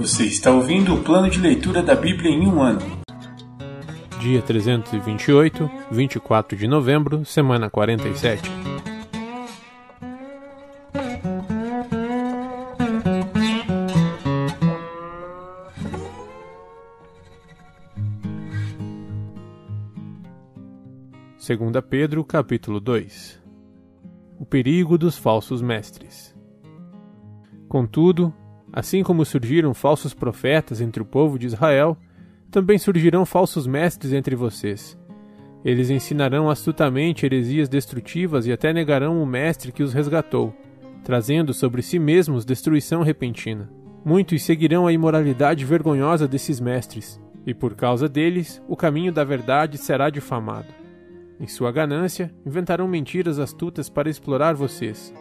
Você está ouvindo o plano de leitura da Bíblia em um ano. Dia 328, 24 de novembro, semana 47. Segunda Pedro, capítulo 2. O perigo dos falsos mestres. Contudo, Assim como surgiram falsos profetas entre o povo de Israel, também surgirão falsos mestres entre vocês. Eles ensinarão astutamente heresias destrutivas e até negarão o mestre que os resgatou, trazendo sobre si mesmos destruição repentina. Muitos seguirão a imoralidade vergonhosa desses mestres, e por causa deles o caminho da verdade será difamado. Em sua ganância, inventarão mentiras astutas para explorar vocês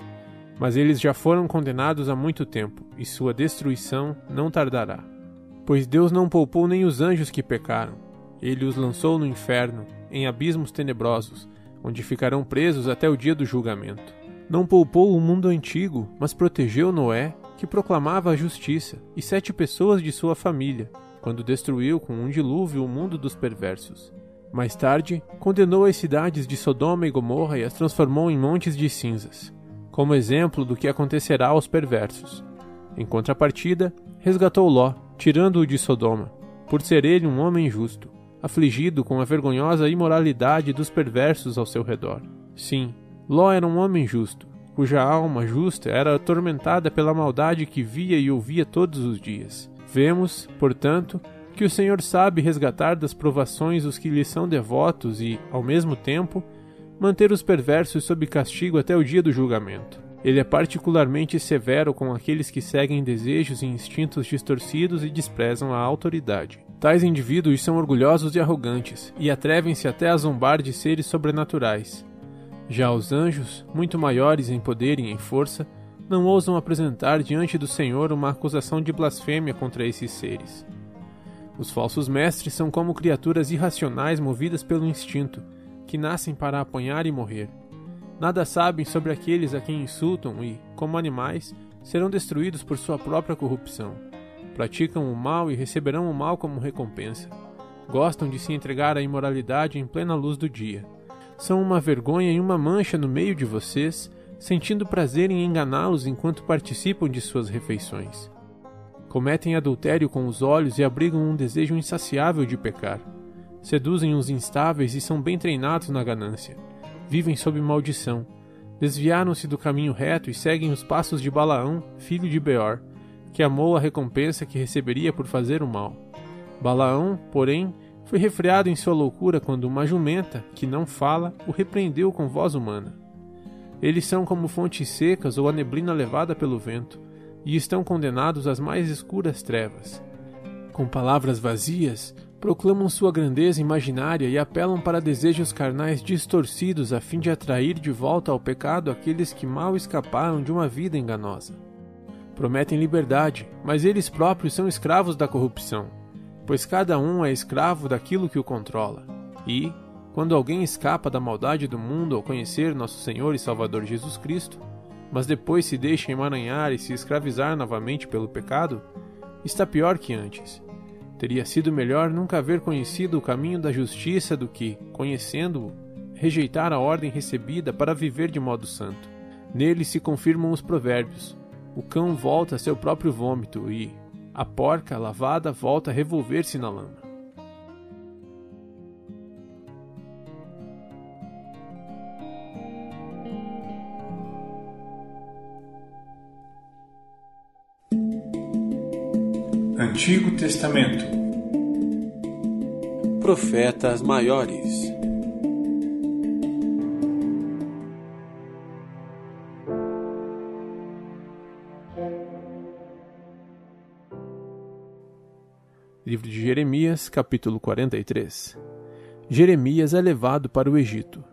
mas eles já foram condenados há muito tempo, e sua destruição não tardará. Pois Deus não poupou nem os anjos que pecaram. Ele os lançou no inferno, em abismos tenebrosos, onde ficarão presos até o dia do julgamento. Não poupou o mundo antigo, mas protegeu Noé, que proclamava a justiça, e sete pessoas de sua família, quando destruiu com um dilúvio o mundo dos perversos. Mais tarde, condenou as cidades de Sodoma e Gomorra e as transformou em montes de cinzas como exemplo do que acontecerá aos perversos. Em contrapartida, resgatou Ló, tirando-o de Sodoma, por ser ele um homem justo, afligido com a vergonhosa imoralidade dos perversos ao seu redor. Sim, Ló era um homem justo, cuja alma justa era atormentada pela maldade que via e ouvia todos os dias. Vemos, portanto, que o Senhor sabe resgatar das provações os que lhe são devotos e, ao mesmo tempo, manter os perversos sob castigo até o dia do julgamento. Ele é particularmente severo com aqueles que seguem desejos e instintos distorcidos e desprezam a autoridade. Tais indivíduos são orgulhosos e arrogantes, e atrevem-se até a zombar de seres sobrenaturais. Já os anjos, muito maiores em poder e em força, não ousam apresentar diante do Senhor uma acusação de blasfêmia contra esses seres. Os falsos mestres são como criaturas irracionais movidas pelo instinto, que nascem para apanhar e morrer. Nada sabem sobre aqueles a quem insultam e, como animais, serão destruídos por sua própria corrupção. Praticam o mal e receberão o mal como recompensa. Gostam de se entregar à imoralidade em plena luz do dia. São uma vergonha e uma mancha no meio de vocês, sentindo prazer em enganá-los enquanto participam de suas refeições. Cometem adultério com os olhos e abrigam um desejo insaciável de pecar seduzem os instáveis e são bem treinados na ganância. Vivem sob maldição. Desviaram-se do caminho reto e seguem os passos de Balaão, filho de Beor, que amou a recompensa que receberia por fazer o mal. Balaão, porém, foi refreado em sua loucura quando uma jumenta, que não fala, o repreendeu com voz humana. Eles são como fontes secas ou a neblina levada pelo vento, e estão condenados às mais escuras trevas. Com palavras vazias, proclamam sua grandeza imaginária e apelam para desejos carnais distorcidos a fim de atrair de volta ao pecado aqueles que mal escaparam de uma vida enganosa. Prometem liberdade, mas eles próprios são escravos da corrupção, pois cada um é escravo daquilo que o controla. E, quando alguém escapa da maldade do mundo ao conhecer nosso Senhor e Salvador Jesus Cristo, mas depois se deixa emaranhar e se escravizar novamente pelo pecado, está pior que antes Teria sido melhor nunca haver conhecido o caminho da justiça do que, conhecendo-o, rejeitar a ordem recebida para viver de modo santo. Nele se confirmam os provérbios: o cão volta a seu próprio vômito e a porca lavada volta a revolver-se na lama. Antigo Testamento. Profetas Maiores. Livro de Jeremias, capítulo 43 Jeremias é levado para o Egito.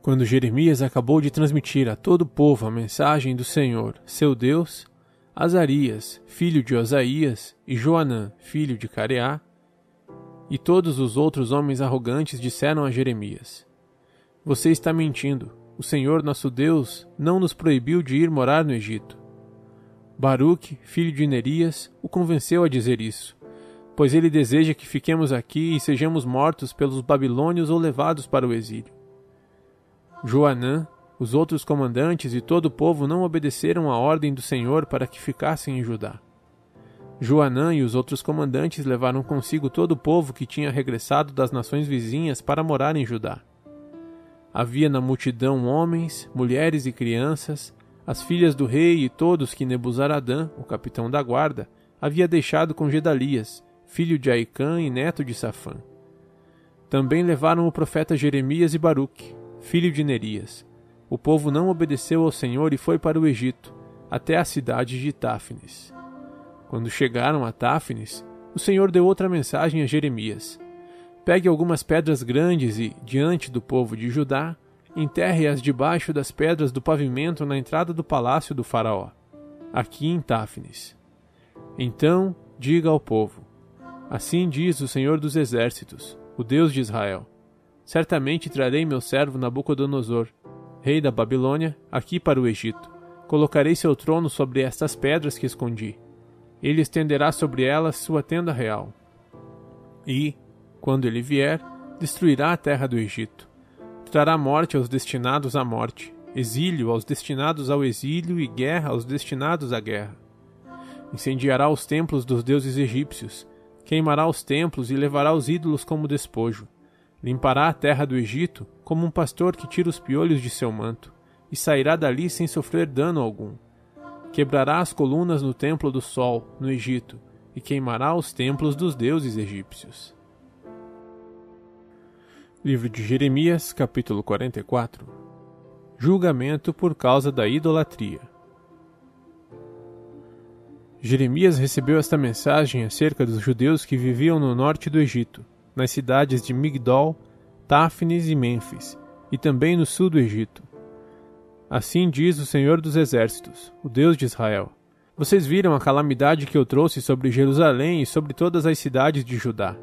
Quando Jeremias acabou de transmitir a todo o povo a mensagem do Senhor, seu Deus, Azarias, filho de Osaías, e Joanã, filho de Careá, e todos os outros homens arrogantes disseram a Jeremias: Você está mentindo. O Senhor nosso Deus não nos proibiu de ir morar no Egito. Baruque, filho de Nerias, o convenceu a dizer isso, pois ele deseja que fiquemos aqui e sejamos mortos pelos babilônios ou levados para o exílio. Joanã, os outros comandantes e todo o povo não obedeceram à ordem do Senhor para que ficassem em Judá. Joanã e os outros comandantes levaram consigo todo o povo que tinha regressado das nações vizinhas para morar em Judá. Havia na multidão homens, mulheres e crianças, as filhas do rei e todos que Nebuzaradã, o capitão da guarda, havia deixado com Gedalias, filho de Aicã e neto de Safã. Também levaram o profeta Jeremias e Baruque, filho de Nerias. O povo não obedeceu ao Senhor e foi para o Egito, até a cidade de Táfnis. Quando chegaram a Táfnis, o Senhor deu outra mensagem a Jeremias. Pegue algumas pedras grandes e, diante do povo de Judá, enterre-as debaixo das pedras do pavimento na entrada do palácio do Faraó, aqui em Táfnis. Então diga ao povo: Assim diz o Senhor dos Exércitos, o Deus de Israel: Certamente trarei meu servo Nabucodonosor, rei da Babilônia, aqui para o Egito. Colocarei seu trono sobre estas pedras que escondi. Ele estenderá sobre elas sua tenda real. E, quando ele vier, destruirá a terra do Egito Trará morte aos destinados à morte, exílio aos destinados ao exílio e guerra aos destinados à guerra. Incendiará os templos dos deuses egípcios, queimará os templos e levará os ídolos como despojo. Limpará a terra do Egito como um pastor que tira os piolhos de seu manto, e sairá dali sem sofrer dano algum. Quebrará as colunas no templo do sol, no Egito, e queimará os templos dos deuses egípcios. Livro de Jeremias, capítulo 44 Julgamento por causa da idolatria. Jeremias recebeu esta mensagem acerca dos judeus que viviam no norte do Egito, nas cidades de Migdol, Táfnis e Mênfis, e também no sul do Egito. Assim diz o Senhor dos Exércitos, o Deus de Israel: Vocês viram a calamidade que eu trouxe sobre Jerusalém e sobre todas as cidades de Judá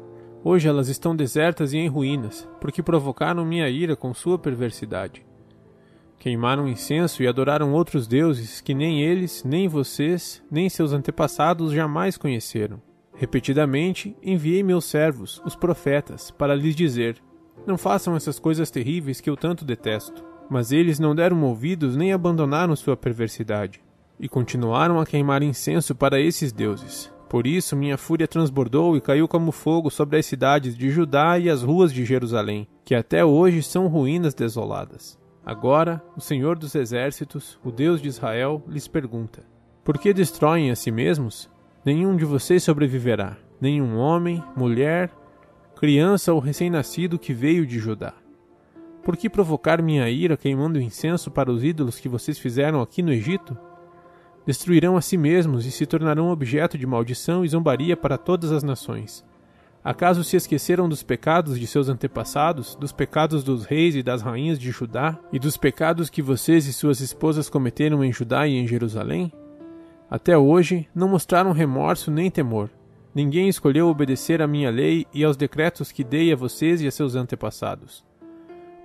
Hoje elas estão desertas e em ruínas, porque provocaram minha ira com sua perversidade. Queimaram incenso e adoraram outros deuses que nem eles, nem vocês, nem seus antepassados jamais conheceram. Repetidamente enviei meus servos, os profetas, para lhes dizer: Não façam essas coisas terríveis que eu tanto detesto. Mas eles não deram ouvidos nem abandonaram sua perversidade, e continuaram a queimar incenso para esses deuses. Por isso minha fúria transbordou e caiu como fogo sobre as cidades de Judá e as ruas de Jerusalém, que até hoje são ruínas desoladas. Agora, o Senhor dos Exércitos, o Deus de Israel, lhes pergunta: Por que destroem a si mesmos? Nenhum de vocês sobreviverá, nenhum homem, mulher, criança ou recém-nascido que veio de Judá. Por que provocar minha ira queimando incenso para os ídolos que vocês fizeram aqui no Egito? destruirão a si mesmos e se tornarão objeto de maldição e zombaria para todas as nações. Acaso se esqueceram dos pecados de seus antepassados, dos pecados dos reis e das rainhas de Judá, e dos pecados que vocês e suas esposas cometeram em Judá e em Jerusalém? Até hoje não mostraram remorso nem temor. Ninguém escolheu obedecer à minha lei e aos decretos que dei a vocês e a seus antepassados.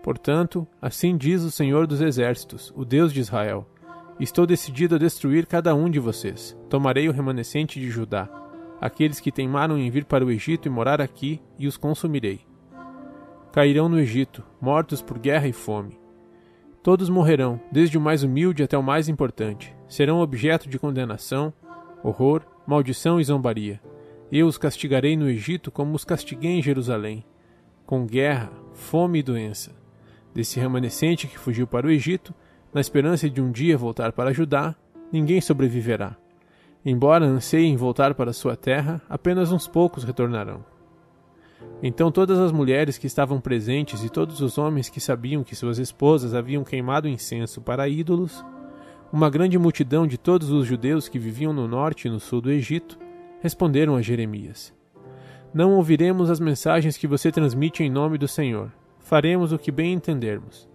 Portanto, assim diz o Senhor dos Exércitos, o Deus de Israel: Estou decidido a destruir cada um de vocês. Tomarei o remanescente de Judá, aqueles que teimaram em vir para o Egito e morar aqui, e os consumirei. Cairão no Egito, mortos por guerra e fome. Todos morrerão, desde o mais humilde até o mais importante. Serão objeto de condenação, horror, maldição e zombaria. Eu os castigarei no Egito como os castiguei em Jerusalém, com guerra, fome e doença. Desse remanescente que fugiu para o Egito, na esperança de um dia voltar para Judá, ninguém sobreviverá. Embora anseiem voltar para sua terra, apenas uns poucos retornarão. Então todas as mulheres que estavam presentes e todos os homens que sabiam que suas esposas haviam queimado incenso para ídolos, uma grande multidão de todos os judeus que viviam no norte e no sul do Egito, responderam a Jeremias: Não ouviremos as mensagens que você transmite em nome do Senhor. Faremos o que bem entendermos.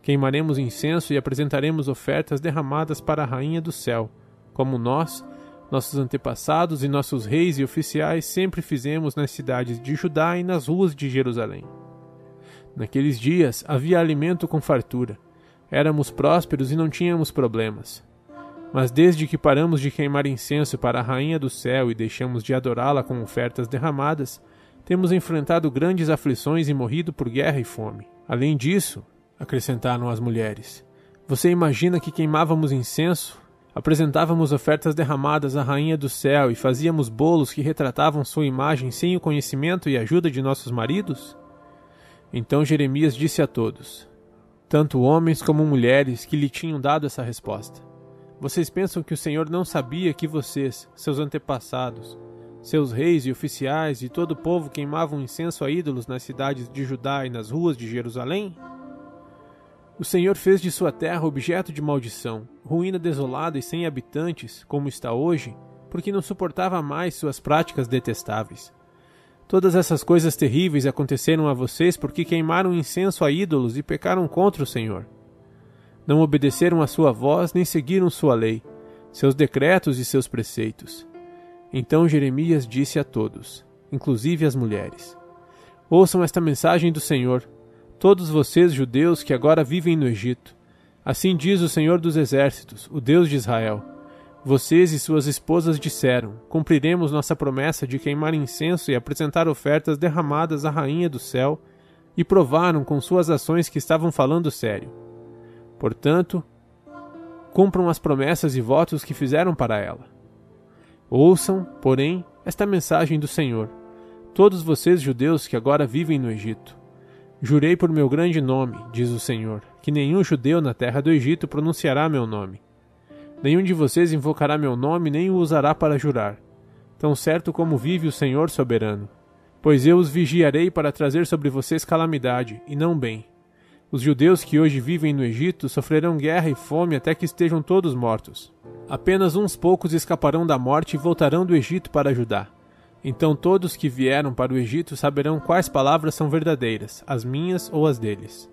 Queimaremos incenso e apresentaremos ofertas derramadas para a Rainha do Céu, como nós, nossos antepassados e nossos reis e oficiais sempre fizemos nas cidades de Judá e nas ruas de Jerusalém. Naqueles dias havia alimento com fartura. Éramos prósperos e não tínhamos problemas. Mas desde que paramos de queimar incenso para a Rainha do Céu e deixamos de adorá-la com ofertas derramadas, temos enfrentado grandes aflições e morrido por guerra e fome. Além disso, acrescentaram as mulheres, você imagina que queimávamos incenso, apresentávamos ofertas derramadas à Rainha do Céu e fazíamos bolos que retratavam sua imagem sem o conhecimento e ajuda de nossos maridos? Então Jeremias disse a todos, tanto homens como mulheres, que lhe tinham dado essa resposta. Vocês pensam que o Senhor não sabia que vocês, seus antepassados, seus reis e oficiais e todo o povo queimavam incenso a ídolos nas cidades de Judá e nas ruas de Jerusalém? O Senhor fez de sua terra objeto de maldição, ruína desolada e sem habitantes, como está hoje, porque não suportava mais suas práticas detestáveis. Todas essas coisas terríveis aconteceram a vocês porque queimaram incenso a ídolos e pecaram contra o Senhor. Não obedeceram a sua voz nem seguiram sua lei, seus decretos e seus preceitos. Então Jeremias disse a todos, inclusive às mulheres: Ouçam esta mensagem do Senhor, todos vocês judeus que agora vivem no Egito. Assim diz o Senhor dos Exércitos, o Deus de Israel: Vocês e suas esposas disseram: Cumpriremos nossa promessa de queimar incenso e apresentar ofertas derramadas à Rainha do céu, e provaram com suas ações que estavam falando sério. Portanto, cumpram as promessas e votos que fizeram para ela. Ouçam, porém, esta mensagem do Senhor, todos vocês judeus que agora vivem no Egito. Jurei por meu grande nome, diz o Senhor, que nenhum judeu na terra do Egito pronunciará meu nome. Nenhum de vocês invocará meu nome nem o usará para jurar, tão certo como vive o Senhor soberano. Pois eu os vigiarei para trazer sobre vocês calamidade, e não bem, os judeus que hoje vivem no Egito sofrerão guerra e fome até que estejam todos mortos. Apenas uns poucos escaparão da morte e voltarão do Egito para ajudar. Então todos que vieram para o Egito saberão quais palavras são verdadeiras, as minhas ou as deles.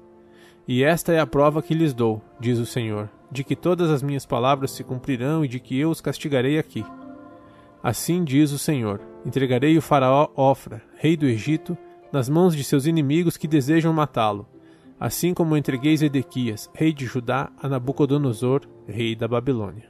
E esta é a prova que lhes dou, diz o Senhor, de que todas as minhas palavras se cumprirão e de que eu os castigarei aqui. Assim diz o Senhor: entregarei o Faraó Ofra, rei do Egito, nas mãos de seus inimigos que desejam matá-lo assim como entreguei Zedequias, rei de Judá, a Nabucodonosor, rei da Babilônia.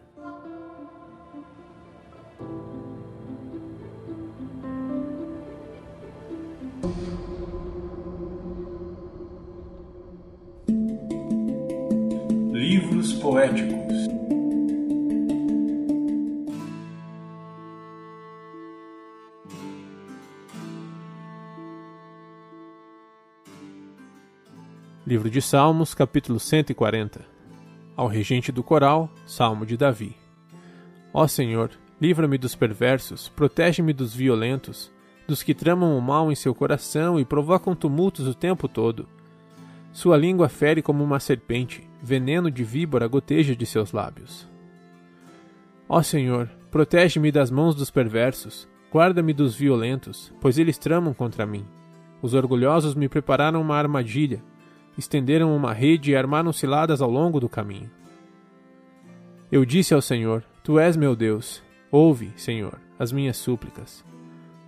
Livro de Salmos, capítulo 140 Ao regente do coral, Salmo de Davi Ó Senhor, livra-me dos perversos, protege-me dos violentos, dos que tramam o mal em seu coração e provocam tumultos o tempo todo. Sua língua fere como uma serpente, veneno de víbora goteja de seus lábios. Ó Senhor, protege-me das mãos dos perversos, guarda-me dos violentos, pois eles tramam contra mim. Os orgulhosos me prepararam uma armadilha, estenderam uma rede e armaram ciladas ao longo do caminho. Eu disse ao Senhor: Tu és meu Deus. Ouve, Senhor, as minhas súplicas.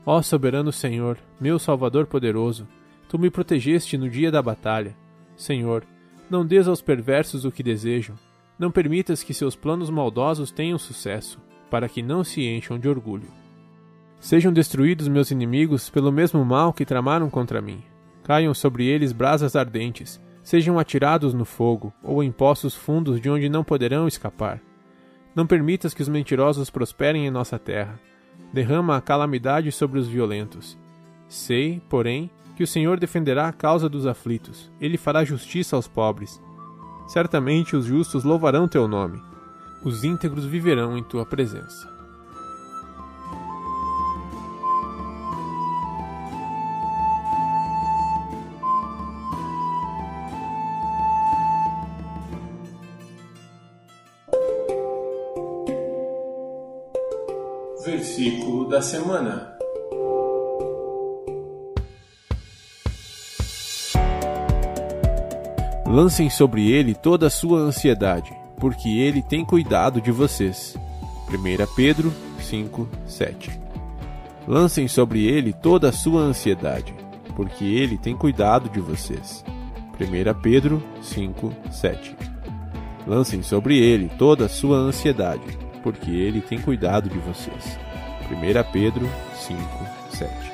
Ó soberano Senhor, meu Salvador poderoso, tu me protegeste no dia da batalha. Senhor, não des aos perversos o que desejam, não permitas que seus planos maldosos tenham sucesso, para que não se encham de orgulho. Sejam destruídos meus inimigos pelo mesmo mal que tramaram contra mim caiam sobre eles brasas ardentes, sejam atirados no fogo, ou em poços fundos de onde não poderão escapar. Não permitas que os mentirosos prosperem em nossa terra. Derrama a calamidade sobre os violentos. Sei, porém, que o Senhor defenderá a causa dos aflitos, ele fará justiça aos pobres. Certamente os justos louvarão teu nome. Os íntegros viverão em tua presença. Versículo da semana. Lancem sobre ele toda a sua ansiedade, porque ele tem cuidado de vocês. 1 Pedro 5, 7 Lancem sobre ele toda a sua ansiedade, porque ele tem cuidado de vocês. 1 Pedro 5, 7 Lancem sobre ele toda a sua ansiedade, porque ele tem cuidado de vocês. 1 Pedro 5, 7